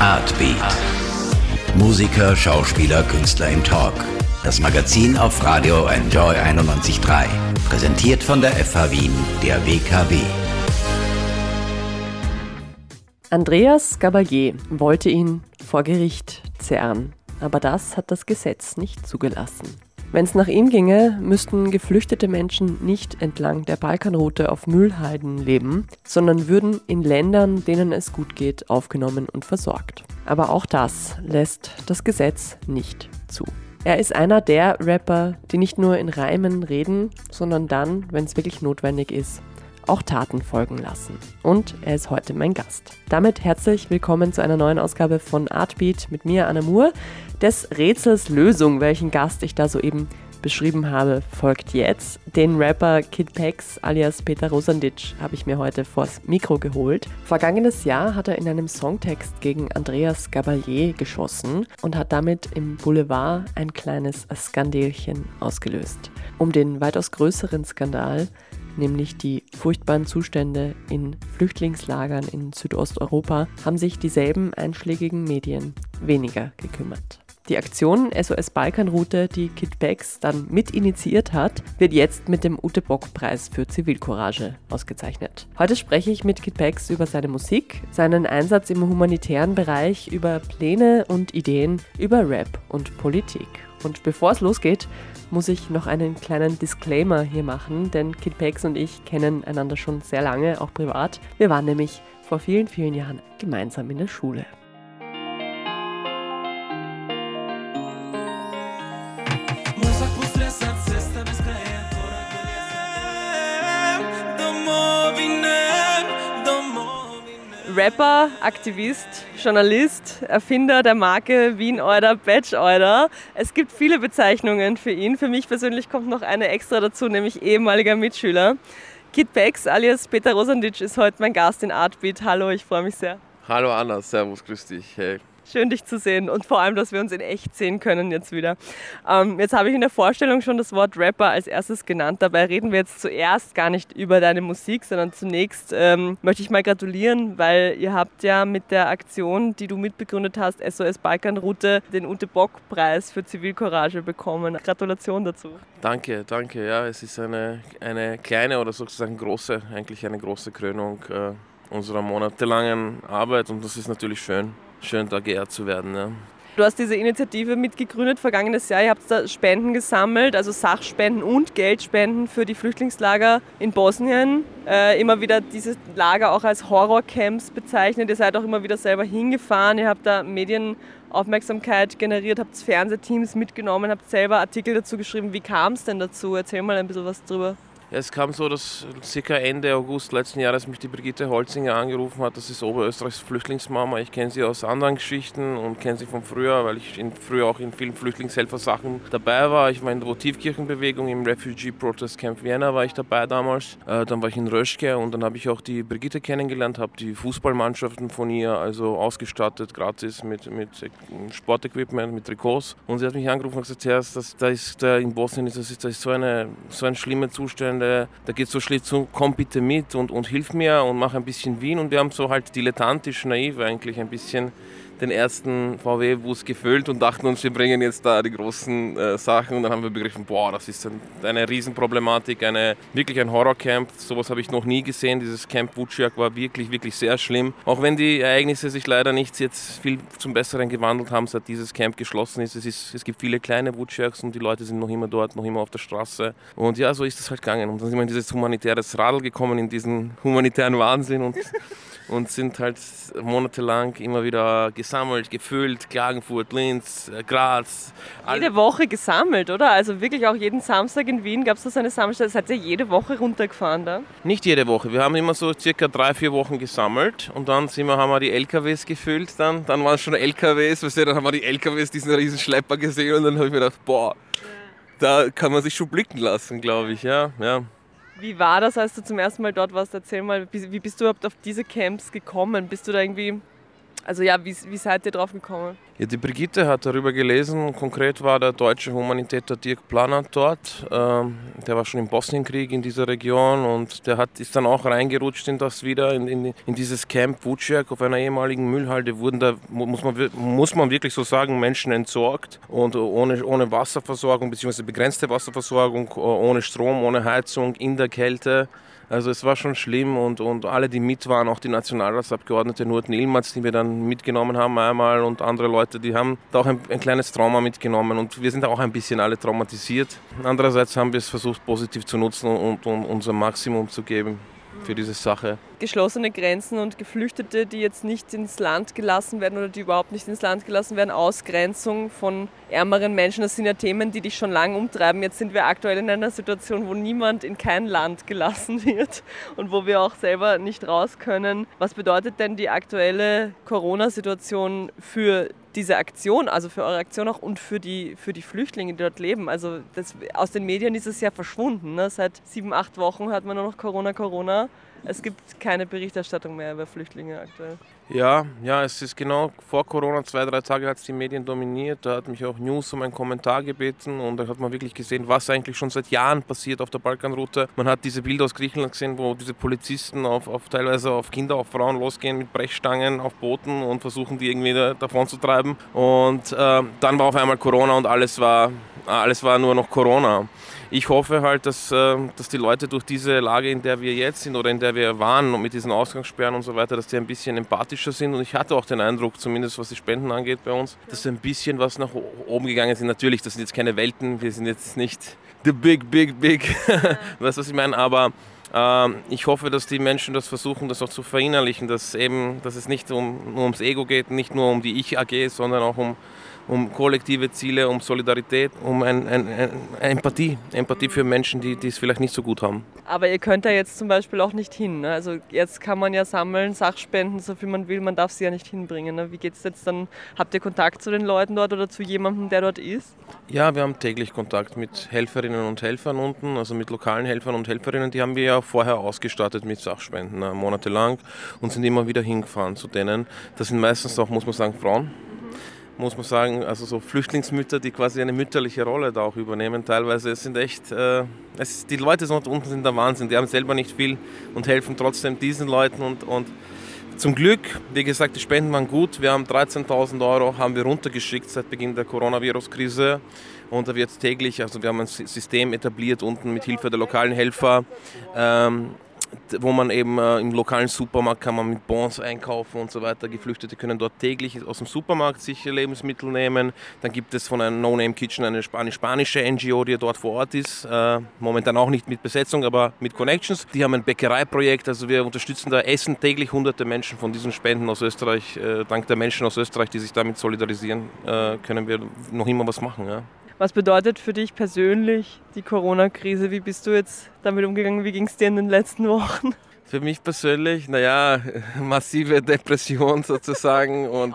Artbeat. Musiker, Schauspieler, Künstler im Talk. Das Magazin auf Radio Enjoy 91.3. Präsentiert von der FH Wien, der WKW. Andreas Gabalier wollte ihn vor Gericht zerren, aber das hat das Gesetz nicht zugelassen. Wenn es nach ihm ginge, müssten geflüchtete Menschen nicht entlang der Balkanroute auf Mühlhalden leben, sondern würden in Ländern, denen es gut geht, aufgenommen und versorgt. Aber auch das lässt das Gesetz nicht zu. Er ist einer der Rapper, die nicht nur in Reimen reden, sondern dann, wenn es wirklich notwendig ist, auch Taten folgen lassen. Und er ist heute mein Gast. Damit herzlich willkommen zu einer neuen Ausgabe von Artbeat mit mir, Anna Moore. Des Rätsels Lösung, welchen Gast ich da soeben beschrieben habe, folgt jetzt. Den Rapper Kid Pex alias Peter Rosandic habe ich mir heute vors Mikro geholt. Vergangenes Jahr hat er in einem Songtext gegen Andreas Gabalier geschossen und hat damit im Boulevard ein kleines Skandelchen ausgelöst. Um den weitaus größeren Skandal nämlich die furchtbaren Zustände in Flüchtlingslagern in Südosteuropa, haben sich dieselben einschlägigen Medien weniger gekümmert. Die Aktion SOS Balkanroute, die Kit Becks dann mit initiiert hat, wird jetzt mit dem Ute Bock Preis für Zivilcourage ausgezeichnet. Heute spreche ich mit Kit Becks über seine Musik, seinen Einsatz im humanitären Bereich, über Pläne und Ideen, über Rap und Politik. Und bevor es losgeht, muss ich noch einen kleinen Disclaimer hier machen, denn Kid Pex und ich kennen einander schon sehr lange, auch privat. Wir waren nämlich vor vielen, vielen Jahren gemeinsam in der Schule. Rapper, Aktivist, Journalist, Erfinder der Marke Wien Euder, Badge Euder. Es gibt viele Bezeichnungen für ihn. Für mich persönlich kommt noch eine extra dazu, nämlich ehemaliger Mitschüler. Kid Pex alias Peter Rosandic ist heute mein Gast in Artbeat. Hallo, ich freue mich sehr. Hallo Anna, servus, grüß dich. Hey. Schön, dich zu sehen und vor allem, dass wir uns in echt sehen können jetzt wieder. Ähm, jetzt habe ich in der Vorstellung schon das Wort Rapper als erstes genannt. Dabei reden wir jetzt zuerst gar nicht über deine Musik, sondern zunächst ähm, möchte ich mal gratulieren, weil ihr habt ja mit der Aktion, die du mitbegründet hast, SOS Balkanroute, den Ute Bock Preis für Zivilcourage bekommen. Gratulation dazu. Danke, danke. Ja, es ist eine, eine kleine oder sozusagen große, eigentlich eine große Krönung äh, unserer monatelangen Arbeit und das ist natürlich schön schön da geehrt zu werden. Ja. Du hast diese Initiative mitgegründet vergangenes Jahr. Ihr habt da Spenden gesammelt, also Sachspenden und Geldspenden für die Flüchtlingslager in Bosnien. Äh, immer wieder diese Lager auch als Horrorcamps bezeichnet. Ihr seid auch immer wieder selber hingefahren. Ihr habt da Medienaufmerksamkeit generiert, habt Fernsehteams mitgenommen, habt selber Artikel dazu geschrieben. Wie kam es denn dazu? Erzähl mal ein bisschen was drüber. Ja, es kam so, dass circa Ende August letzten Jahres mich die Brigitte Holzinger angerufen hat. Das ist Oberösterreichs Flüchtlingsmama. Ich kenne sie aus anderen Geschichten und kenne sie von früher, weil ich in, früher auch in vielen Flüchtlingshelfersachen dabei war. Ich war in der Votivkirchenbewegung im Refugee Protest Camp Vienna war ich dabei damals. Äh, dann war ich in Röschke und dann habe ich auch die Brigitte kennengelernt, habe die Fußballmannschaften von ihr also ausgestattet, gratis mit, mit Sportequipment, mit Trikots. Und sie hat mich angerufen und gesagt, dass da ist da in Bosnien ist, das ist, das ist so, eine, so ein schlimmer Zustand Wochenende, da geht so schlicht zu, komm bitte mit und, und hilf mir und mach ein bisschen Wien. Und wir haben so halt dilettantisch, naiv eigentlich ein bisschen den ersten VW-Bus gefüllt und dachten uns, wir bringen jetzt da die großen äh, Sachen. Und dann haben wir begriffen, boah, das ist ein, eine Riesenproblematik, eine, wirklich ein Horrorcamp. Sowas habe ich noch nie gesehen. Dieses Camp Wutschiak war wirklich, wirklich sehr schlimm. Auch wenn die Ereignisse sich leider nicht jetzt viel zum Besseren gewandelt haben, seit dieses Camp geschlossen ist. Es, ist, es gibt viele kleine Wutschiaks und die Leute sind noch immer dort, noch immer auf der Straße. Und ja, so ist es halt gegangen. Und dann sind wir in dieses humanitäre Radl gekommen, in diesen humanitären Wahnsinn und und sind halt monatelang immer wieder gesammelt, gefüllt, Klagenfurt, Linz, äh, Graz. Jede Woche gesammelt, oder? Also wirklich auch jeden Samstag in Wien gab es da so eine Sammelstelle. Seid ihr jede Woche runtergefahren da? Nicht jede Woche. Wir haben immer so circa drei, vier Wochen gesammelt und dann sind wir, haben wir die LKWs gefüllt. Dann, dann waren es schon LKWs, weißt du, dann haben wir die LKWs, diesen riesen Schlepper gesehen und dann habe ich mir gedacht, boah, da kann man sich schon blicken lassen, glaube ich. Ja, ja. Wie war das, als du zum ersten Mal dort warst? Erzähl mal, wie bist du überhaupt auf diese Camps gekommen? Bist du da irgendwie Also ja, wie, wie seid ihr drauf gekommen? Ja, die Brigitte hat darüber gelesen. Konkret war der deutsche Humanitäter Dirk Planer dort. Ähm, der war schon im Bosnienkrieg in dieser Region und der hat, ist dann auch reingerutscht in das wieder, in, in, in dieses Camp Vuciak auf einer ehemaligen Müllhalde. Wurden da, muss man, muss man wirklich so sagen, Menschen entsorgt und ohne, ohne Wasserversorgung, beziehungsweise begrenzte Wasserversorgung, ohne Strom, ohne Heizung, in der Kälte. Also es war schon schlimm und, und alle, die mit waren, auch die Nationalratsabgeordnete Nurten Ilmaz, die wir dann mitgenommen haben einmal und andere Leute, die haben da auch ein, ein, kleines Trauma mitgenommen und wir sind auch ein bisschen alle traumatisiert. Andererseits haben wir es versucht positiv zu nutzen und, und unser Maximum zu geben für diese Sache. Geschlossene Grenzen und Geflüchtete, die jetzt nicht ins Land gelassen werden oder die überhaupt nicht ins Land gelassen werden, Ausgrenzung von ärmeren Menschen, das sind ja Themen, die dich schon lange umtreiben. Jetzt sind wir aktuell in einer Situation, wo niemand in kein Land gelassen wird und wo wir auch selber nicht raus können. Was bedeutet denn die aktuelle Corona-Situation für diese Aktion, also für eure Aktion auch und für die, für die Flüchtlinge, die dort leben. Also das, aus den Medien ist es ja verschwunden. Ne? Seit sieben, acht Wochen hört man nur noch Corona, Corona. Es gibt keine Berichterstattung mehr über Flüchtlinge aktuell. Ja, ja, es ist genau vor Corona, zwei, drei Tage hat es die Medien dominiert. Da hat mich auch News um einen Kommentar gebeten und da hat man wirklich gesehen, was eigentlich schon seit Jahren passiert auf der Balkanroute. Man hat diese Bilder aus Griechenland gesehen, wo diese Polizisten auf, auf teilweise auf Kinder, auf Frauen losgehen mit Brechstangen auf Booten und versuchen, die irgendwie da, davon zu treiben. Und äh, dann war auf einmal Corona und alles war, alles war nur noch Corona ich hoffe halt, dass, äh, dass die Leute durch diese Lage, in der wir jetzt sind oder in der wir waren und mit diesen Ausgangssperren und so weiter, dass die ein bisschen empathischer sind. Und ich hatte auch den Eindruck, zumindest was die Spenden angeht bei uns, dass ein bisschen was nach oben gegangen ist. Natürlich, das sind jetzt keine Welten, wir sind jetzt nicht the big, big, big, weißt du, was ich meine? Aber ähm, ich hoffe, dass die Menschen das versuchen, das auch zu verinnerlichen, dass, eben, dass es nicht um, nur ums Ego geht, nicht nur um die Ich-AG, sondern auch um um kollektive Ziele, um Solidarität, um ein, ein, ein Empathie. Empathie für Menschen, die, die es vielleicht nicht so gut haben. Aber ihr könnt da jetzt zum Beispiel auch nicht hin. Ne? Also jetzt kann man ja sammeln, Sachspenden, so viel man will, man darf sie ja nicht hinbringen. Ne? Wie geht es jetzt dann? Habt ihr Kontakt zu den Leuten dort oder zu jemandem, der dort ist? Ja, wir haben täglich Kontakt mit Helferinnen und Helfern unten, also mit lokalen Helfern und Helferinnen. Die haben wir ja vorher ausgestattet mit Sachspenden, ne? monatelang und sind immer wieder hingefahren zu denen. Das sind meistens auch, muss man sagen, Frauen muss man sagen, also so Flüchtlingsmütter, die quasi eine mütterliche Rolle da auch übernehmen. Teilweise es sind echt, äh, es, die Leute dort unten sind der Wahnsinn. Die haben selber nicht viel und helfen trotzdem diesen Leuten und, und zum Glück, wie gesagt, die Spenden waren gut. Wir haben 13.000 Euro haben wir runtergeschickt seit Beginn der Coronavirus-Krise. Und da wird täglich, also wir haben ein System etabliert unten mit Hilfe der lokalen Helfer. Ähm, wo man eben äh, im lokalen Supermarkt kann man mit Bons einkaufen und so weiter. Geflüchtete können dort täglich aus dem Supermarkt sich Lebensmittel nehmen. Dann gibt es von einem No Name Kitchen eine, eine spanische NGO, die dort vor Ort ist. Äh, momentan auch nicht mit Besetzung, aber mit Connections. Die haben ein Bäckereiprojekt, also wir unterstützen da Essen täglich hunderte Menschen von diesen Spenden aus Österreich. Äh, dank der Menschen aus Österreich, die sich damit solidarisieren, äh, können wir noch immer was machen. Ja. Was bedeutet für dich persönlich die Corona-Krise? Wie bist du jetzt damit umgegangen? Wie ging es dir in den letzten Wochen? Für mich persönlich, naja, massive Depression sozusagen und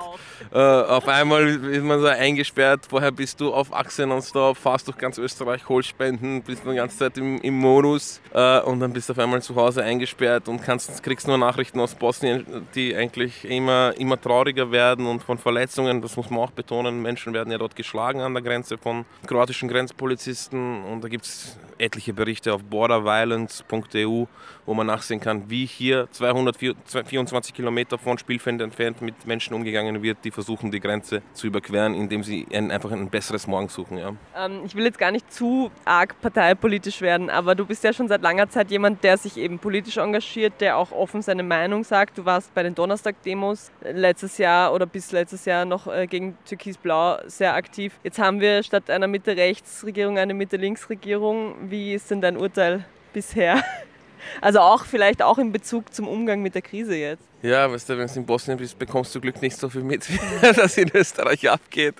äh, auf einmal ist man so eingesperrt. Vorher bist du auf Achse nonstop, fahrst durch ganz Österreich, holst Spenden, bist die ganze Zeit im, im Modus äh, und dann bist du auf einmal zu Hause eingesperrt und kannst, kriegst nur Nachrichten aus Bosnien, die eigentlich immer, immer trauriger werden und von Verletzungen, das muss man auch betonen. Menschen werden ja dort geschlagen an der Grenze von kroatischen Grenzpolizisten und da gibt es etliche Berichte auf borderviolence.eu, wo man nachsehen kann, wie hier 224 Kilometer von Spielfeld entfernt mit Menschen umgegangen wird, die versuchen, die Grenze zu überqueren, indem sie ein, einfach ein besseres Morgen suchen. Ja. Ähm, ich will jetzt gar nicht zu arg parteipolitisch werden, aber du bist ja schon seit langer Zeit jemand, der sich eben politisch engagiert, der auch offen seine Meinung sagt. Du warst bei den Donnerstag-Demos letztes Jahr oder bis letztes Jahr noch äh, gegen Türkis-Blau sehr aktiv. Jetzt haben wir statt einer Mitte-Rechts-Regierung eine Mitte-Links-Regierung. Wie ist denn dein Urteil bisher? Also auch vielleicht auch in Bezug zum Umgang mit der Krise jetzt. Ja, weißt du, wenn du in Bosnien bist, bekommst du Glück nicht so viel mit, wie das in Österreich abgeht.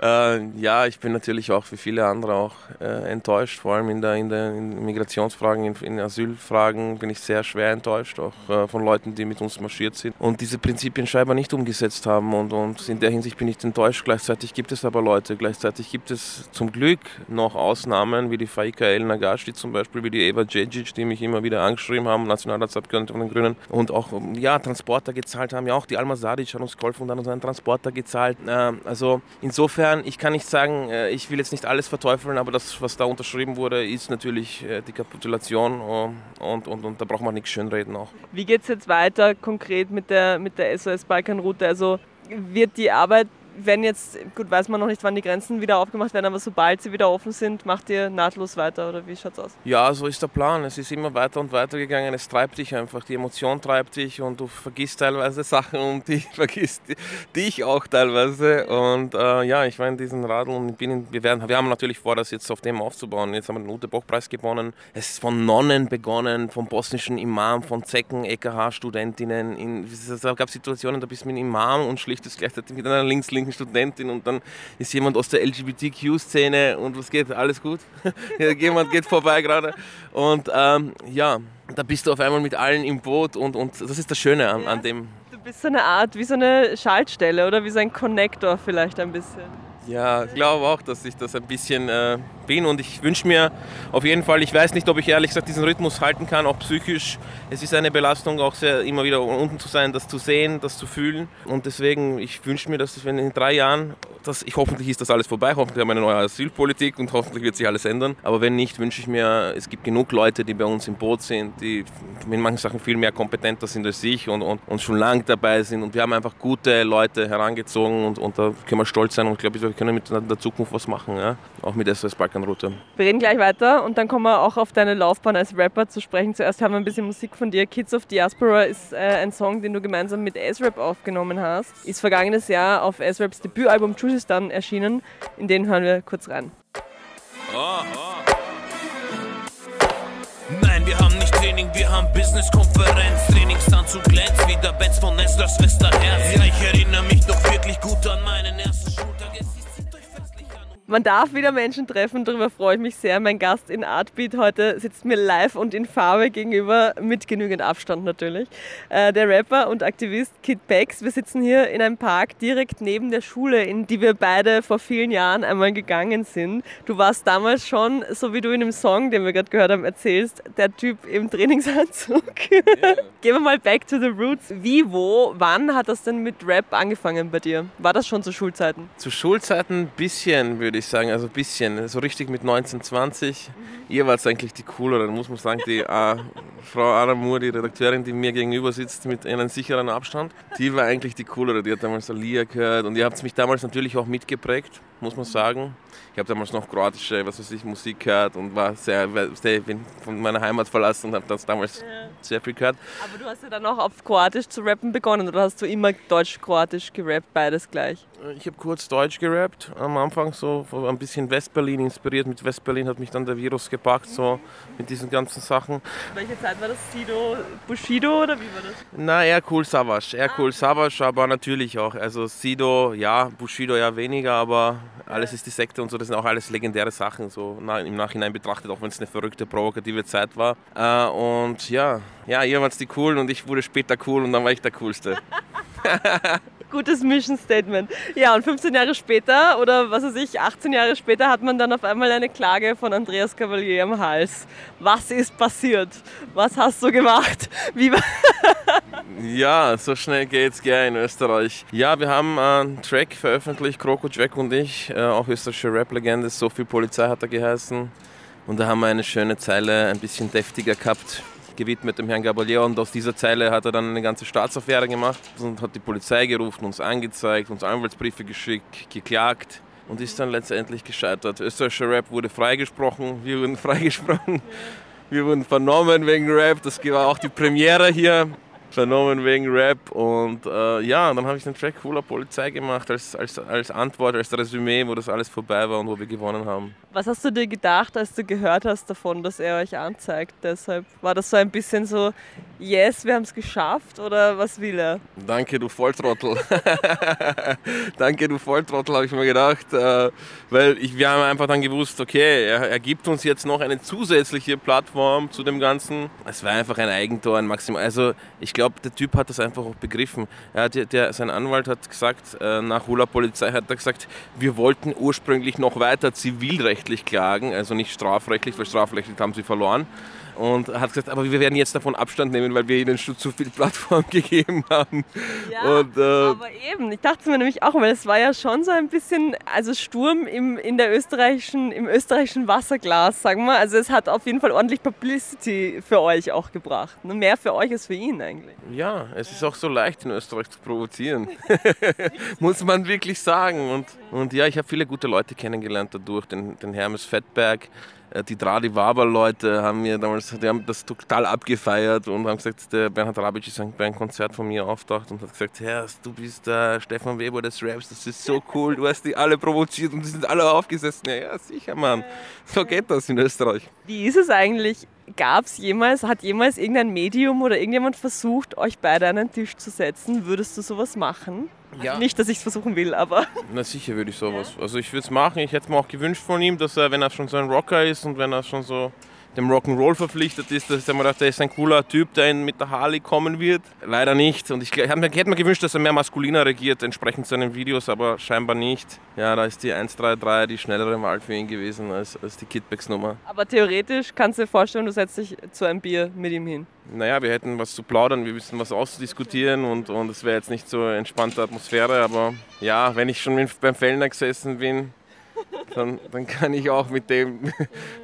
Äh, ja, ich bin natürlich auch wie viele andere auch äh, enttäuscht, vor allem in der, in der in Migrationsfragen, in, in, Asylfragen bin ich sehr schwer enttäuscht, auch äh, von Leuten, die mit uns marschiert sind und diese Prinzipien scheinbar nicht umgesetzt haben und, und in der Hinsicht bin ich enttäuscht. Gleichzeitig gibt es aber Leute, gleichzeitig gibt es zum Glück noch Ausnahmen, wie die Faika El Nagashi zum Beispiel, wie die Eva Djedzic, die mich immer wieder angeschrieben haben, Nationalratsabgeordnete von den Grünen und auch ja, Transporter gezahlt haben. Ja, auch die Alma Sadic hat uns geholfen und hat uns einen Transporter gezahlt. Äh, also insofern, ich kann nicht sagen, äh, ich will jetzt nicht alles verteufeln, aber das, was da unterschrieben wurde, ist natürlich äh, die Kapitulation und, und, und da braucht man nichts schönreden auch. Wie geht es jetzt weiter konkret mit der, mit der SOS-Balkanroute? Also wird die Arbeit wenn jetzt, gut, weiß man noch nicht, wann die Grenzen wieder aufgemacht werden, aber sobald sie wieder offen sind, macht ihr nahtlos weiter oder wie schaut es aus? Ja, so ist der Plan. Es ist immer weiter und weiter gegangen. Es treibt dich einfach. Die Emotion treibt dich und du vergisst teilweise Sachen und die vergisst dich auch teilweise. Und äh, ja, ich war in diesen Radl und in, wir, werden, wir haben natürlich vor, das jetzt auf dem aufzubauen. Jetzt haben wir den Ute-Bock-Preis gewonnen. Es ist von Nonnen begonnen, vom bosnischen Imam, von Zecken, EKH-Studentinnen. Es gab Situationen, da bist du mit einem Imam und schlichtest gleichzeitig mit einer links-links linken Studentin und dann ist jemand aus der LGBTQ-Szene und was geht? Alles gut? jemand geht vorbei gerade. Und ähm, ja, da bist du auf einmal mit allen im Boot und, und das ist das Schöne an, an dem. Du bist so eine Art, wie so eine Schaltstelle oder wie so ein Connector vielleicht ein bisschen. Ja, ich glaube auch, dass ich das ein bisschen äh, bin und ich wünsche mir auf jeden Fall, ich weiß nicht, ob ich ehrlich gesagt diesen Rhythmus halten kann, auch psychisch. Es ist eine Belastung, auch sehr immer wieder unten zu sein, das zu sehen, das zu fühlen und deswegen, ich wünsche mir, dass wenn in drei Jahren, das, ich, hoffentlich ist das alles vorbei, hoffentlich haben wir eine neue Asylpolitik und hoffentlich wird sich alles ändern, aber wenn nicht, wünsche ich mir, es gibt genug Leute, die bei uns im Boot sind, die in manchen Sachen viel mehr kompetenter sind als ich und, und, und schon lange dabei sind und wir haben einfach gute Leute herangezogen und, und da können wir stolz sein und glaube ich, wir können mit der Zukunft was machen, ja? auch mit SOS Balkanroute. Wir reden gleich weiter und dann kommen wir auch auf deine Laufbahn als Rapper zu sprechen. Zuerst haben wir ein bisschen Musik von dir. Kids of Diaspora ist äh, ein Song, den du gemeinsam mit S-Rap aufgenommen hast. Ist vergangenes Jahr auf S-Raps Debütalbum Chusistan erschienen. In den hören wir kurz rein. Oh, oh. Nein, wir haben nicht Training, wir haben Business-Konferenz. Trainingsstand zu Glänz, wie der Bands von Nestlers Westerherz. Ja, ich erinnere mich noch wirklich gut an meinen ersten. Man darf wieder Menschen treffen, darüber freue ich mich sehr. Mein Gast in Artbeat heute sitzt mir live und in Farbe gegenüber, mit genügend Abstand natürlich. Äh, der Rapper und Aktivist Kid Bex. Wir sitzen hier in einem Park direkt neben der Schule, in die wir beide vor vielen Jahren einmal gegangen sind. Du warst damals schon, so wie du in dem Song, den wir gerade gehört haben, erzählst, der Typ im Trainingsanzug. Yeah. Gehen wir mal back to the roots. Wie, wo, wann hat das denn mit Rap angefangen bei dir? War das schon zu Schulzeiten? Zu Schulzeiten ein bisschen, würde würde ich sagen, also ein bisschen, so richtig mit 1920. Mhm. Ihr wart eigentlich die coolere, muss man sagen, die äh, Frau Moore, die Redakteurin, die mir gegenüber sitzt mit einem sicheren Abstand, die war eigentlich die coolere, die hat damals Alia gehört und ihr habt mich damals natürlich auch mitgeprägt, muss man sagen. Ich habe damals noch kroatische, was weiß ich, Musik gehört und war sehr, sehr bin von meiner Heimat verlassen und habe das damals ja. sehr viel gehört. Aber du hast ja dann auch auf Kroatisch zu rappen begonnen oder hast du immer Deutsch-Kroatisch gerappt, beides gleich? Ich habe kurz Deutsch gerappt, am Anfang so ein bisschen Westberlin inspiriert. Mit Westberlin hat mich dann der Virus gepackt, so mit diesen ganzen Sachen. Welche Zeit war das? Sido, Bushido oder wie war das? Na, eher cool Savage, eher cool Savage, aber natürlich auch. Also Sido, ja, Bushido ja weniger, aber alles ist die Sekte und so, das sind auch alles legendäre Sachen, so im Nachhinein betrachtet, auch wenn es eine verrückte, provokative Zeit war. Äh, und ja, ja, ihr wart die coolen und ich wurde später cool und dann war ich der Coolste. Gutes Mission Statement. Ja, und 15 Jahre später oder was weiß ich, 18 Jahre später hat man dann auf einmal eine Klage von Andreas Cavalier am Hals. Was ist passiert? Was hast du gemacht? Wie ja, so schnell geht's gerne in Österreich. Ja, wir haben einen Track veröffentlicht, Kroko Jack und ich, äh, auch österreichische Rap-Legende, so viel Polizei hat er geheißen. Und da haben wir eine schöne Zeile, ein bisschen deftiger gehabt gewidmet dem Herrn Gabalier und aus dieser Zeile hat er dann eine ganze Staatsaffäre gemacht und hat die Polizei gerufen, uns angezeigt, uns Anwaltsbriefe geschickt, geklagt und ist dann letztendlich gescheitert. Österreichischer Rap wurde freigesprochen, wir wurden freigesprochen, wir wurden vernommen wegen Rap, das war auch die Premiere hier vernommen wegen Rap. Und äh, ja, dann habe ich den Track Cooler Polizei gemacht als, als, als Antwort, als Resümee, wo das alles vorbei war und wo wir gewonnen haben. Was hast du dir gedacht, als du gehört hast davon, dass er euch anzeigt? Deshalb war das so ein bisschen so, yes, wir haben es geschafft oder was will er? Danke, du Volltrottel. Danke, du Volltrottel, habe ich mir gedacht. Äh, weil ich, wir haben einfach dann gewusst, okay, er, er gibt uns jetzt noch eine zusätzliche Plattform zu dem Ganzen. Es war einfach ein Eigentor, ein Maximal. Also ich glaube, glaube, der Typ hat das einfach auch begriffen. Er der, der, sein Anwalt hat gesagt, äh, nach Hula Polizei hat er gesagt, wir wollten ursprünglich noch weiter zivilrechtlich klagen, also nicht strafrechtlich, weil strafrechtlich haben sie verloren. Und hat gesagt, aber wir werden jetzt davon Abstand nehmen, weil wir ihnen schon zu viel Plattform gegeben haben. Ja, und, äh, aber eben, ich dachte mir nämlich auch, weil es war ja schon so ein bisschen, also Sturm im, in der österreichischen, im österreichischen Wasserglas, sagen wir. Also es hat auf jeden Fall ordentlich Publicity für euch auch gebracht. Ne? Mehr für euch als für ihn eigentlich. Ja, es ist auch so leicht in Österreich zu provozieren. Muss man wirklich sagen. Und, und ja, ich habe viele gute Leute kennengelernt dadurch, den, den Hermes Fettberg, die Tradi Waber-Leute haben mir damals, die haben das total abgefeiert und haben gesagt, der Bernhard Rabic ist bei einem Konzert von mir auftaucht und hat gesagt, Herr, du bist der Stefan Weber des Raps, das ist so cool, du hast die alle provoziert und die sind alle aufgesessen. Ja, ja sicher, Mann. So geht das in Österreich. Wie ist es eigentlich? Gab es jemals, hat jemals irgendein Medium oder irgendjemand versucht, euch beide an einen Tisch zu setzen? Würdest du sowas machen? Also ja. Nicht, dass ich es versuchen will, aber. Na sicher würde ich sowas. Ja. Also ich würde es machen. Ich hätte es mir auch gewünscht von ihm, dass er, wenn er schon so ein Rocker ist und wenn er schon so dem Rock'n'Roll verpflichtet ist, dass ich mir gedacht, er ist ein cooler Typ, der mit der Harley kommen wird. Leider nicht. Und ich hätte mir gewünscht, dass er mehr maskuliner regiert, entsprechend seinen Videos, aber scheinbar nicht. Ja, da ist die 133 die schnellere Wahl für ihn gewesen als, als die Kidbacks-Nummer. Aber theoretisch kannst du dir vorstellen, du setzt dich zu einem Bier mit ihm hin. Naja, wir hätten was zu plaudern, wir wissen was auszudiskutieren und, und es wäre jetzt nicht so entspannte Atmosphäre, aber ja, wenn ich schon beim Fellner gesessen bin, dann, dann kann ich auch mit dem,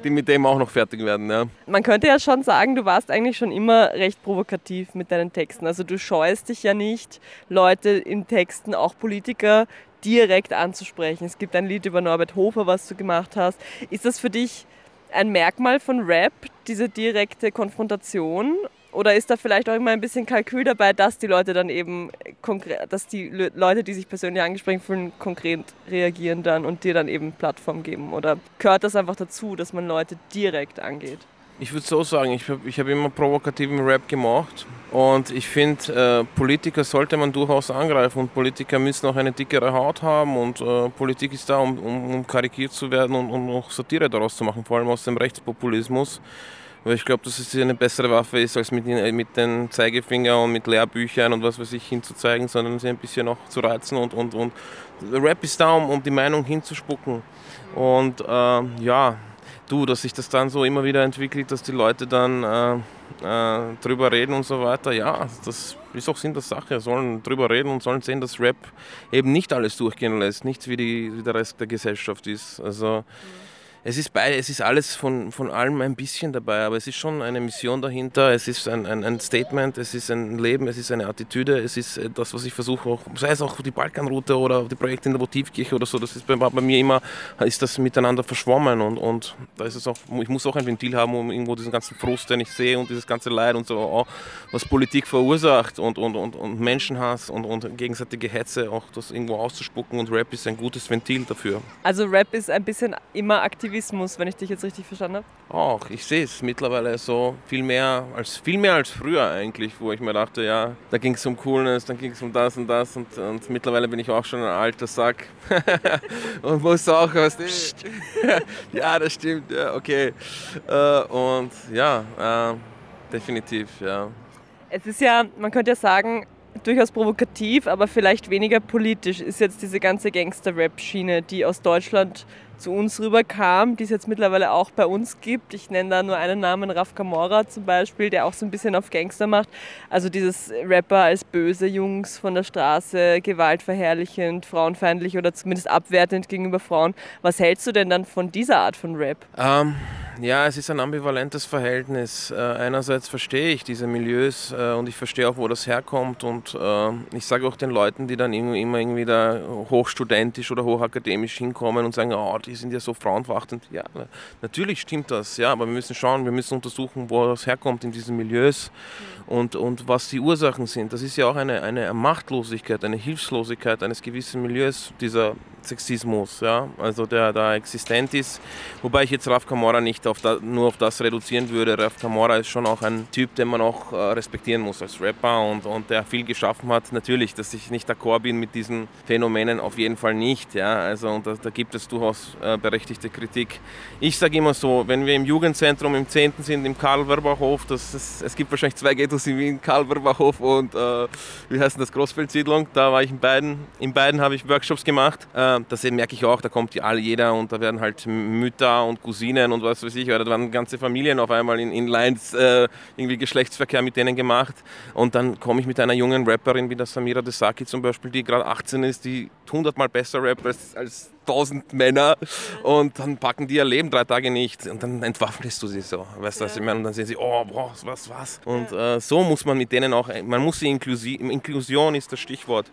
mit dem auch noch fertig werden. Ja. Man könnte ja schon sagen, du warst eigentlich schon immer recht provokativ mit deinen Texten. Also du scheust dich ja nicht, Leute in Texten, auch Politiker, direkt anzusprechen. Es gibt ein Lied über Norbert Hofer, was du gemacht hast. Ist das für dich ein Merkmal von Rap, diese direkte Konfrontation? Oder ist da vielleicht auch immer ein bisschen Kalkül dabei, dass die Leute dann eben konkret, dass die Leute, die sich persönlich angesprochen fühlen, konkret reagieren dann und dir dann eben Plattform geben? Oder gehört das einfach dazu, dass man Leute direkt angeht? Ich würde so sagen, ich habe hab immer provokativen Rap gemacht und ich finde, äh, Politiker sollte man durchaus angreifen und Politiker müssen auch eine dickere Haut haben und äh, Politik ist da, um, um, um, karikiert zu werden und um auch Satire daraus zu machen, vor allem aus dem Rechtspopulismus. Weil ich glaube, dass es eine bessere Waffe ist, als mit, mit den Zeigefinger und mit Lehrbüchern und was weiß ich hinzuzeigen, sondern sie ein bisschen noch zu reizen und, und, und Rap ist da, um, um die Meinung hinzuspucken. Und äh, ja, du, dass sich das dann so immer wieder entwickelt, dass die Leute dann äh, äh, drüber reden und so weiter. Ja, das ist auch Sinn der Sache. Sollen drüber reden und sollen sehen, dass Rap eben nicht alles durchgehen lässt, nicht wie, die, wie der Rest der Gesellschaft ist. Also. Mhm es ist beide, es ist alles von, von allem ein bisschen dabei, aber es ist schon eine Mission dahinter, es ist ein, ein, ein Statement, es ist ein Leben, es ist eine Attitüde, es ist das, was ich versuche, auch, sei es auch die Balkanroute oder die Projekte in der Votivkirche oder so, das ist bei, bei mir immer, ist das miteinander verschwommen und, und da ist es auch, ich muss auch ein Ventil haben, um irgendwo diesen ganzen Frust, den ich sehe und dieses ganze Leid und so, auch, was Politik verursacht und, und, und, und Menschenhass und, und gegenseitige Hetze auch das irgendwo auszuspucken und Rap ist ein gutes Ventil dafür. Also Rap ist ein bisschen immer aktiv Aktivismus, wenn ich dich jetzt richtig verstanden habe? Auch, ich sehe es mittlerweile so viel mehr als viel mehr als früher eigentlich, wo ich mir dachte, ja, da ging es um Coolness, dann ging es um das und das und, und, mittlerweile bin ich auch schon ein alter Sack und muss auch was. ja, das stimmt, ja, okay. Äh, und ja, äh, definitiv, ja. Es ist ja, man könnte ja sagen, durchaus provokativ, aber vielleicht weniger politisch ist jetzt diese ganze Gangster-Rap-Schiene, die aus Deutschland zu uns rüberkam, die es jetzt mittlerweile auch bei uns gibt. Ich nenne da nur einen Namen, Raf Kamora zum Beispiel, der auch so ein bisschen auf Gangster macht. Also dieses Rapper als böse Jungs von der Straße, gewaltverherrlichend, frauenfeindlich oder zumindest abwertend gegenüber Frauen. Was hältst du denn dann von dieser Art von Rap? Um ja, es ist ein ambivalentes Verhältnis. Äh, einerseits verstehe ich diese Milieus äh, und ich verstehe auch, wo das herkommt. Und äh, ich sage auch den Leuten, die dann immer irgendwie da hochstudentisch oder hochakademisch hinkommen und sagen, oh, die sind ja so frauenverachtend. Ja, natürlich stimmt das, ja, aber wir müssen schauen, wir müssen untersuchen, wo das herkommt in diesen Milieus und, und was die Ursachen sind. Das ist ja auch eine, eine Machtlosigkeit, eine Hilflosigkeit eines gewissen Milieus, dieser Sexismus, ja, also der da existent ist. Wobei ich jetzt Raf Kamora nicht auf da, nur auf das reduzieren würde. Raf Kamora ist schon auch ein Typ, den man auch äh, respektieren muss als Rapper und, und der viel geschaffen hat. Natürlich, dass ich nicht d'accord bin mit diesen Phänomenen, auf jeden Fall nicht. Ja, also und da, da gibt es durchaus äh, berechtigte Kritik. Ich sage immer so, wenn wir im Jugendzentrum im 10. sind, im Karl-Werbachhof, es gibt wahrscheinlich zwei Ghettos in Wien, Karl-Werbachhof und äh, wie heißt das, Großfeldsiedlung, da war ich in beiden. In beiden habe ich Workshops gemacht. Äh, das merke ich auch, da kommt all jeder und da werden halt Mütter und Cousinen und was weiß weiß ich, oder da waren ganze Familien auf einmal in, in Lines äh, irgendwie Geschlechtsverkehr mit denen gemacht. Und dann komme ich mit einer jungen Rapperin wie der Samira Desaki zum Beispiel, die gerade 18 ist, die hundertmal besser rappt als, als tausend Männer und dann packen die ihr Leben drei Tage nicht und dann entwaffnest du sie so, weißt du, was ich meine? Und dann sehen sie, oh, boah, was, was. Und äh, so muss man mit denen auch, man muss sie inklusiv, Inklusion ist das Stichwort.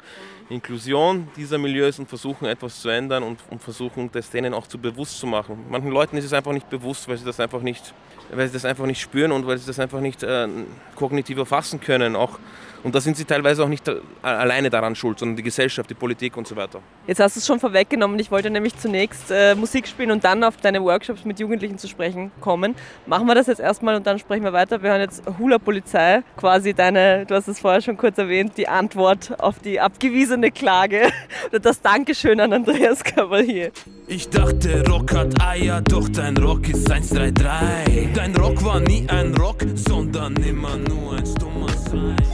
Inklusion dieser Milieus und versuchen etwas zu ändern und, und versuchen das denen auch zu bewusst zu machen. Manchen Leuten ist es einfach nicht bewusst, weil sie das einfach nicht, weil sie das einfach nicht spüren und weil sie das einfach nicht äh, kognitiv erfassen können. Auch und da sind sie teilweise auch nicht alleine daran schuld, sondern die Gesellschaft, die Politik und so weiter. Jetzt hast du es schon vorweggenommen. Ich wollte nämlich zunächst äh, Musik spielen und dann auf deine Workshops mit Jugendlichen zu sprechen kommen. Machen wir das jetzt erstmal und dann sprechen wir weiter. Wir hören jetzt Hula Polizei, quasi deine, du hast es vorher schon kurz erwähnt, die Antwort auf die abgewiesene Klage oder das Dankeschön an Andreas Cavalier. Ich dachte, Rock hat Eier, doch dein Rock ist 133. Dein Rock war nie ein Rock, sondern immer nur ein stummer Seil.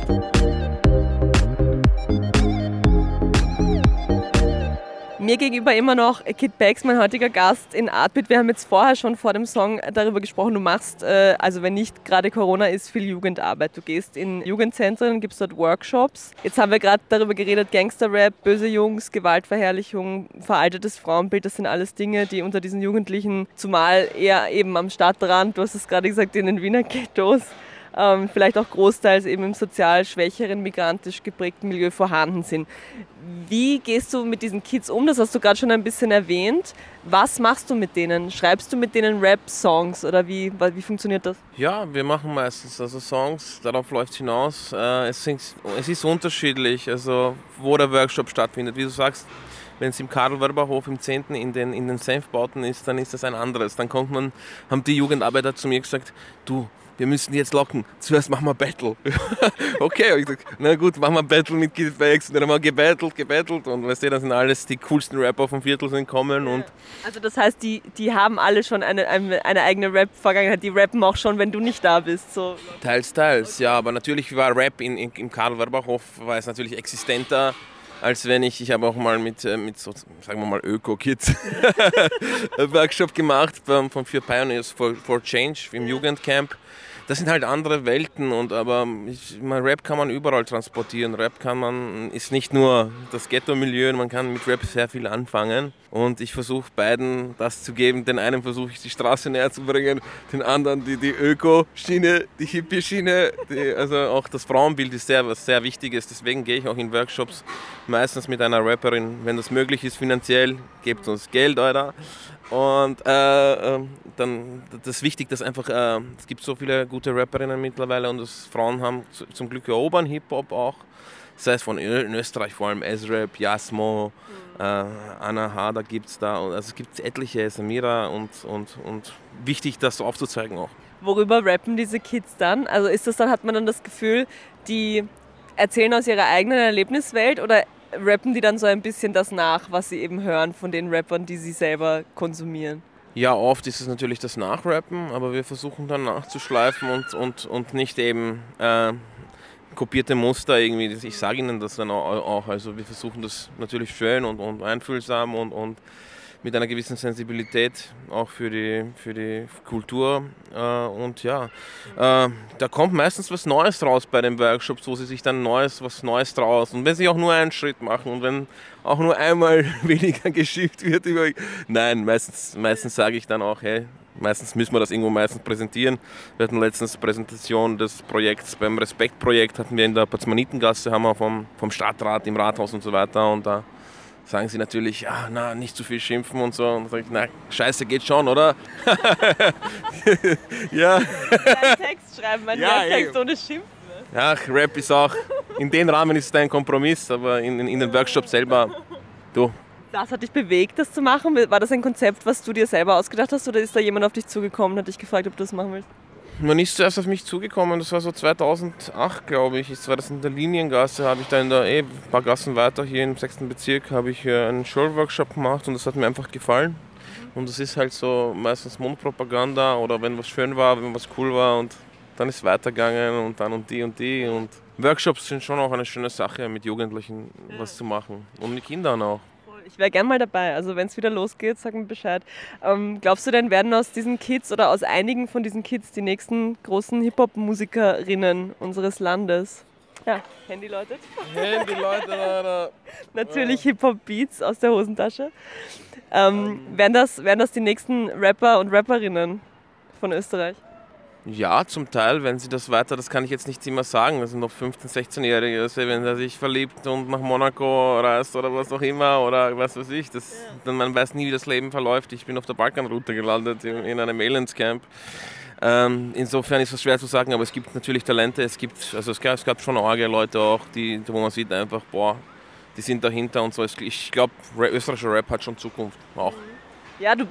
Mir gegenüber immer noch Kid Becks, mein heutiger Gast in Artbeat. Wir haben jetzt vorher schon vor dem Song darüber gesprochen, du machst, äh, also wenn nicht gerade Corona ist, viel Jugendarbeit. Du gehst in Jugendzentren, gibst dort Workshops. Jetzt haben wir gerade darüber geredet, Gangsterrap, böse Jungs, Gewaltverherrlichung, veraltetes Frauenbild, das sind alles Dinge, die unter diesen Jugendlichen, zumal eher eben am Stadtrand, du hast es gerade gesagt, in den Wiener Ghettos, ähm, vielleicht auch großteils eben im sozial schwächeren, migrantisch geprägten Milieu vorhanden sind. Wie gehst du mit diesen Kids um? Das hast du gerade schon ein bisschen erwähnt. Was machst du mit denen? Schreibst du mit denen Rap-Songs oder wie, wie funktioniert das? Ja, wir machen meistens also Songs, darauf läuft es hinaus. Äh, es, es ist unterschiedlich, also wo der Workshop stattfindet. Wie du sagst, wenn es im Karl-Werber-Hof im 10. in den, in den Senfbauten ist, dann ist das ein anderes. Dann kommt man, haben die Jugendarbeiter zu mir gesagt, du, wir müssen jetzt locken. Zuerst machen wir Battle. okay, ich gesagt, na gut, machen wir Battle mit Kid Bags. Und dann haben wir gebattelt, gebattelt und weißt du, da sind alles die coolsten Rapper vom Viertel sind kommen. Und also das heißt, die, die haben alle schon eine, eine, eine eigene Rap-Vergangenheit, die rappen auch schon, wenn du nicht da bist. So. Teils, teils, okay. ja, aber natürlich war Rap in, in, im Karl-Werberhof war es natürlich existenter als wenn ich, ich habe auch mal mit, äh, mit so, sagen wir mal, Öko-Kids Workshop gemacht vom, vom Vier Pioneers for, for Change im Jugendcamp das sind halt andere Welten und aber ich, mein Rap kann man überall transportieren. Rap kann man, ist nicht nur das Ghetto-Milieu, man kann mit Rap sehr viel anfangen. Und ich versuche beiden das zu geben. Den einen versuche ich die Straße näher zu bringen, den anderen die, die Öko-Schiene, die Hippie-Schiene. also auch das Frauenbild ist sehr, was sehr Wichtiges. Deswegen gehe ich auch in Workshops meistens mit einer Rapperin, wenn das möglich ist finanziell, gebt uns Geld, oder? Und äh, ähm, dann das ist wichtig, dass einfach äh, es gibt so viele gute Rapperinnen mittlerweile und das Frauen haben zum Glück erobern Hip-Hop auch. Sei es von in Österreich vor allem Ezrap, Jasmo, mhm. äh, Anna Hader gibt es da. Also es gibt etliche, Samira und, und, und wichtig, das so aufzuzeigen auch. Worüber rappen diese Kids dann? Also ist das dann, hat man dann das Gefühl, die erzählen aus ihrer eigenen Erlebniswelt oder rappen die dann so ein bisschen das nach, was sie eben hören von den Rappern, die sie selber konsumieren? Ja, oft ist es natürlich das Nachrappen, aber wir versuchen dann nachzuschleifen und, und, und nicht eben äh, kopierte Muster irgendwie. Ich sage Ihnen das dann auch. Also wir versuchen das natürlich schön und, und einfühlsam und, und mit einer gewissen Sensibilität auch für die, für die Kultur. Äh, und ja, äh, da kommt meistens was Neues raus bei den Workshops, wo sie sich dann Neues, was Neues draus. Und wenn sie auch nur einen Schritt machen und wenn auch nur einmal weniger geschickt wird über. Nein, meistens, meistens sage ich dann auch, hey, meistens müssen wir das irgendwo meistens präsentieren. Wir hatten letztens Präsentation des Projekts beim Respektprojekt hatten wir in der Patzmanitengasse, haben wir vom, vom Stadtrat im Rathaus und so weiter und da sagen sie natürlich, ja, na, nicht zu viel schimpfen und so. Und dann sage ich, na, scheiße, geht schon, oder? ja. Einen Text schreiben, einen ja, Text ohne Schimpfen. Ach, Rap ist auch, in dem Rahmen ist es ein Kompromiss, aber in, in, in den Workshops selber, du. Was hat dich bewegt, das zu machen? War das ein Konzept, was du dir selber ausgedacht hast oder ist da jemand auf dich zugekommen und hat dich gefragt, ob du das machen willst? Man ist zuerst auf mich zugekommen, das war so 2008, glaube ich. Das war das in der Liniengasse, habe ich da in der, eh, ein paar Gassen weiter, hier im 6. Bezirk, habe ich äh, einen Showworkshop gemacht und das hat mir einfach gefallen. Und das ist halt so meistens Mundpropaganda oder wenn was schön war, wenn was cool war und dann ist es weitergegangen und dann und die und die. Und Workshops sind schon auch eine schöne Sache, mit Jugendlichen was zu machen und mit Kindern auch. Ich wäre gern mal dabei. Also wenn es wieder losgeht, sag mir Bescheid. Ähm, glaubst du denn, werden aus diesen Kids oder aus einigen von diesen Kids die nächsten großen Hip-Hop-Musikerinnen unseres Landes? Ja, Handy läutet. Handy läutet, Alter. Natürlich Hip-Hop-Beats aus der Hosentasche. Ähm, wären, das, wären das die nächsten Rapper und Rapperinnen von Österreich? Ja, zum Teil, wenn sie das weiter, das kann ich jetzt nicht immer sagen, das sind noch 15-, 16-Jährige, also wenn er sich verliebt und nach Monaco reist oder was auch immer oder was weiß ich, das, dann man weiß nie, wie das Leben verläuft. Ich bin auf der Balkanroute gelandet, in, in einem Aliens-Camp. Ähm, insofern ist es schwer zu sagen, aber es gibt natürlich Talente, es gibt, also es gab, es gab schon arge Leute auch, die, wo man sieht einfach, boah, die sind dahinter und so. Ich glaube, österreichischer Rap hat schon Zukunft auch. Ja, du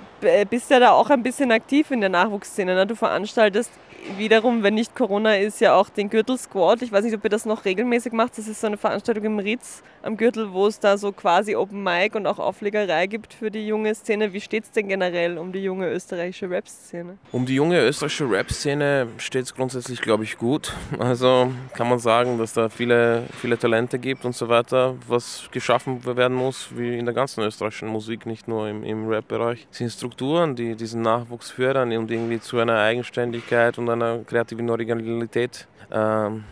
bist ja da auch ein bisschen aktiv in der Nachwuchsszene. Ne? Du veranstaltest wiederum, wenn nicht Corona ist, ja auch den Gürtel Squad. Ich weiß nicht, ob ihr das noch regelmäßig macht. Das ist so eine Veranstaltung im Ritz am Gürtel, wo es da so quasi Open Mic und auch Auflegerei gibt für die junge Szene. Wie steht es denn generell um die junge österreichische Rap-Szene? Um die junge österreichische Rap-Szene steht es grundsätzlich, glaube ich, gut. Also kann man sagen, dass da viele, viele Talente gibt und so weiter, was geschaffen werden muss, wie in der ganzen österreichischen Musik, nicht nur im, im Rap-Bereich. Es sind Strukturen, die diesen Nachwuchs fördern und irgendwie zu einer Eigenständigkeit und einer kreativen Originalität ähm,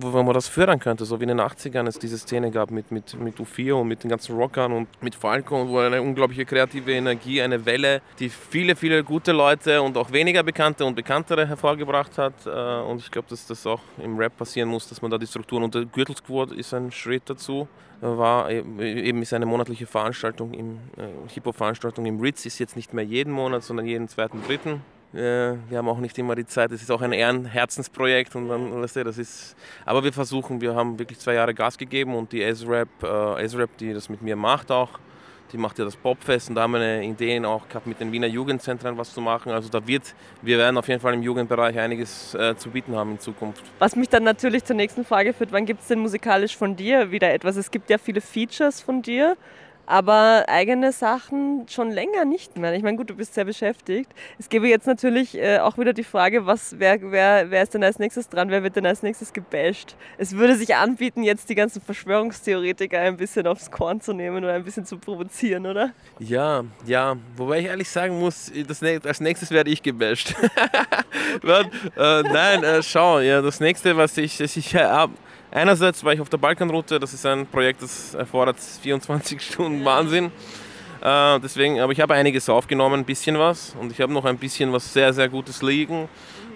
wo man das fördern könnte, so wie in den 80ern es diese Szene gab mit, mit, mit U4 und mit den ganzen Rockern und mit Falco und wo eine unglaubliche kreative Energie, eine Welle, die viele, viele gute Leute und auch weniger bekannte und bekanntere hervorgebracht hat. Äh, und ich glaube, dass das auch im Rap passieren muss, dass man da die Strukturen und der Gürtelsquad ist ein Schritt dazu war eben ist eine monatliche Veranstaltung im äh, Hip-Hop-Veranstaltung im Ritz ist jetzt nicht mehr jeden Monat, sondern jeden zweiten, dritten. Äh, wir haben auch nicht immer die Zeit. Es ist auch ein Ehrenherzensprojekt und dann, weißt du, das ist. Aber wir versuchen, wir haben wirklich zwei Jahre Gas gegeben und die S-Rap, äh, die das mit mir macht auch, die macht ja das Popfest und da haben wir eine Idee auch gehabt, mit den Wiener Jugendzentren was zu machen. Also da wird, wir werden auf jeden Fall im Jugendbereich einiges äh, zu bieten haben in Zukunft. Was mich dann natürlich zur nächsten Frage führt, wann gibt es denn musikalisch von dir wieder etwas? Es gibt ja viele Features von dir aber eigene Sachen schon länger nicht mehr. Ich meine, gut, du bist sehr beschäftigt. Es gäbe jetzt natürlich äh, auch wieder die Frage, was, wer, wer, wer ist denn als nächstes dran, wer wird denn als nächstes gebasht? Es würde sich anbieten, jetzt die ganzen Verschwörungstheoretiker ein bisschen aufs Korn zu nehmen oder ein bisschen zu provozieren, oder? Ja, ja. Wobei ich ehrlich sagen muss, das, als nächstes werde ich gebasht. äh, nein, äh, schau, ja, das nächste, was ich, das ich habe Einerseits war ich auf der Balkanroute, das ist ein Projekt, das erfordert 24 Stunden Wahnsinn. Äh, deswegen, aber ich habe einiges aufgenommen, ein bisschen was und ich habe noch ein bisschen was sehr, sehr Gutes liegen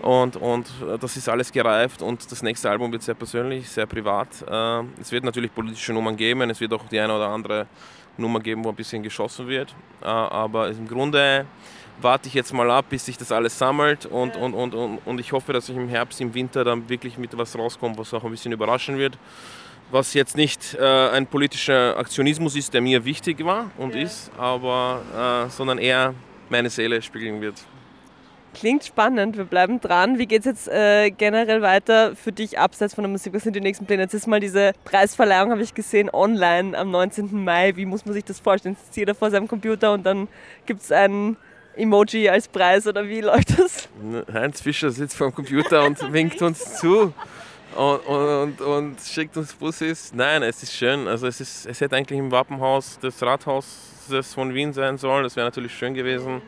und, und äh, das ist alles gereift und das nächste Album wird sehr persönlich, sehr privat. Äh, es wird natürlich politische Nummern geben, es wird auch die eine oder andere Nummer geben, wo ein bisschen geschossen wird, äh, aber im Grunde warte ich jetzt mal ab, bis sich das alles sammelt und, und, und, und, und ich hoffe, dass ich im Herbst, im Winter dann wirklich mit was rauskommt, was auch ein bisschen überraschen wird. Was jetzt nicht äh, ein politischer Aktionismus ist, der mir wichtig war und ja. ist, aber äh, sondern eher meine Seele spiegeln wird. Klingt spannend, wir bleiben dran. Wie geht es jetzt äh, generell weiter für dich abseits von der Musik? Was sind die nächsten Pläne? Jetzt ist mal diese Preisverleihung, habe ich gesehen, online am 19. Mai. Wie muss man sich das vorstellen? Jetzt ist jeder vor seinem Computer und dann gibt es einen Emoji als Preis oder wie läuft das? Heinz Fischer sitzt vor dem Computer und winkt uns zu und, und, und, schickt uns Bussis. Nein, es ist schön. Also es, ist, es hätte eigentlich im Wappenhaus des Rathauses von Wien sein sollen. Das wäre natürlich schön gewesen,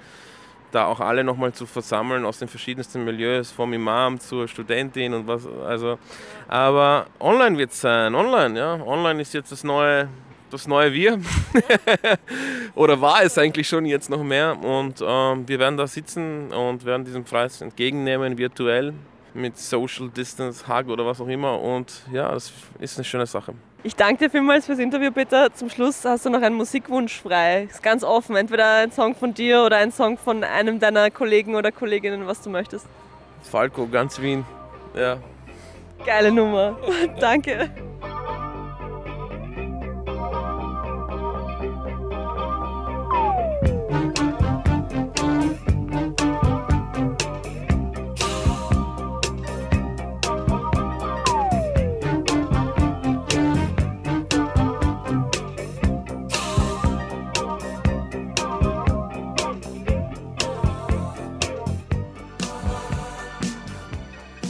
da auch alle nochmal zu versammeln aus den verschiedensten Milieus, vom Imam zur Studentin und was. Also, aber online wird es sein. Online, ja. Online ist jetzt das neue das neue Wir. Oder war es eigentlich schon jetzt noch mehr. Und ähm, wir werden da sitzen und werden diesen Preis entgegennehmen, virtuell, mit Social Distance, Hug oder was auch immer. Und ja, das ist eine schöne Sache. Ich danke dir vielmals fürs Interview, Peter. Zum Schluss hast du noch einen Musikwunsch frei. Ist ganz offen. Entweder ein Song von dir oder ein Song von einem deiner Kollegen oder Kolleginnen, was du möchtest. Falco, ganz Wien. Ja. Geile Nummer. danke.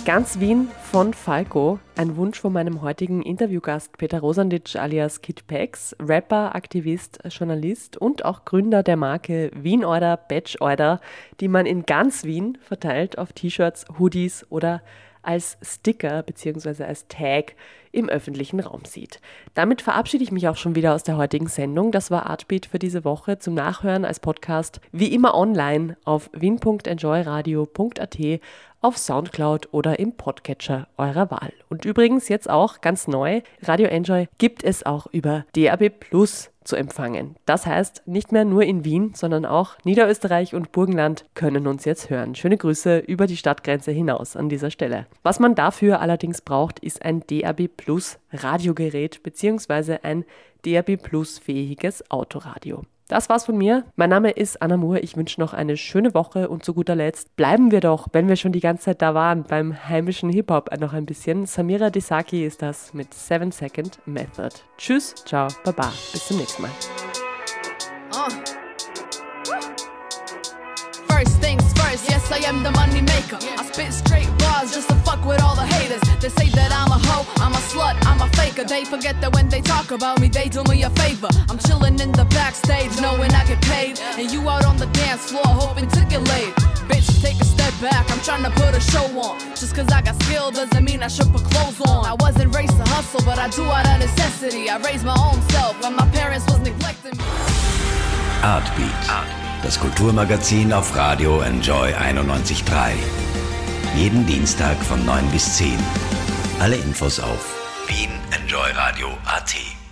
Ganz Wien von Falco. Ein Wunsch von meinem heutigen Interviewgast Peter Rosanditsch alias Kid Pex, Rapper, Aktivist, Journalist und auch Gründer der Marke Wien Order Batch Order, die man in ganz Wien verteilt auf T-Shirts, Hoodies oder als Sticker bzw. als Tag im öffentlichen Raum sieht. Damit verabschiede ich mich auch schon wieder aus der heutigen Sendung. Das war Artbeat für diese Woche zum Nachhören als Podcast, wie immer online auf wien.enjoyradio.at, auf Soundcloud oder im Podcatcher eurer Wahl. Und übrigens jetzt auch ganz neu, Radio Enjoy gibt es auch über DAB Plus zu empfangen. Das heißt, nicht mehr nur in Wien, sondern auch Niederösterreich und Burgenland können uns jetzt hören. Schöne Grüße über die Stadtgrenze hinaus an dieser Stelle. Was man dafür allerdings braucht, ist ein DAB Plus Radiogerät bzw. ein DAB Plus fähiges Autoradio. Das war's von mir. Mein Name ist Anna Moore. Ich wünsche noch eine schöne Woche und zu guter Letzt bleiben wir doch, wenn wir schon die ganze Zeit da waren, beim heimischen Hip-Hop noch ein bisschen. Samira Desaki ist das mit 7 Second Method. Tschüss, ciao, baba. Bis zum nächsten Mal. Uh. I am the money maker. I spit straight bars just to fuck with all the haters. They say that I'm a hoe, I'm a slut, I'm a faker. They forget that when they talk about me, they do me a favor. I'm chilling in the backstage, knowing I get paid. And you out on the dance floor, hoping to get laid. Bitch, take a step back, I'm trying to put a show on. Just cause I got skill doesn't mean I should put clothes on. I wasn't raised to hustle, but I do out of necessity. I raised my own self, and my parents was neglecting me. Artbeat, das Kulturmagazin auf Radio Enjoy 91.3. Jeden Dienstag von 9 bis 10. Alle Infos auf wienenjoyradio.at.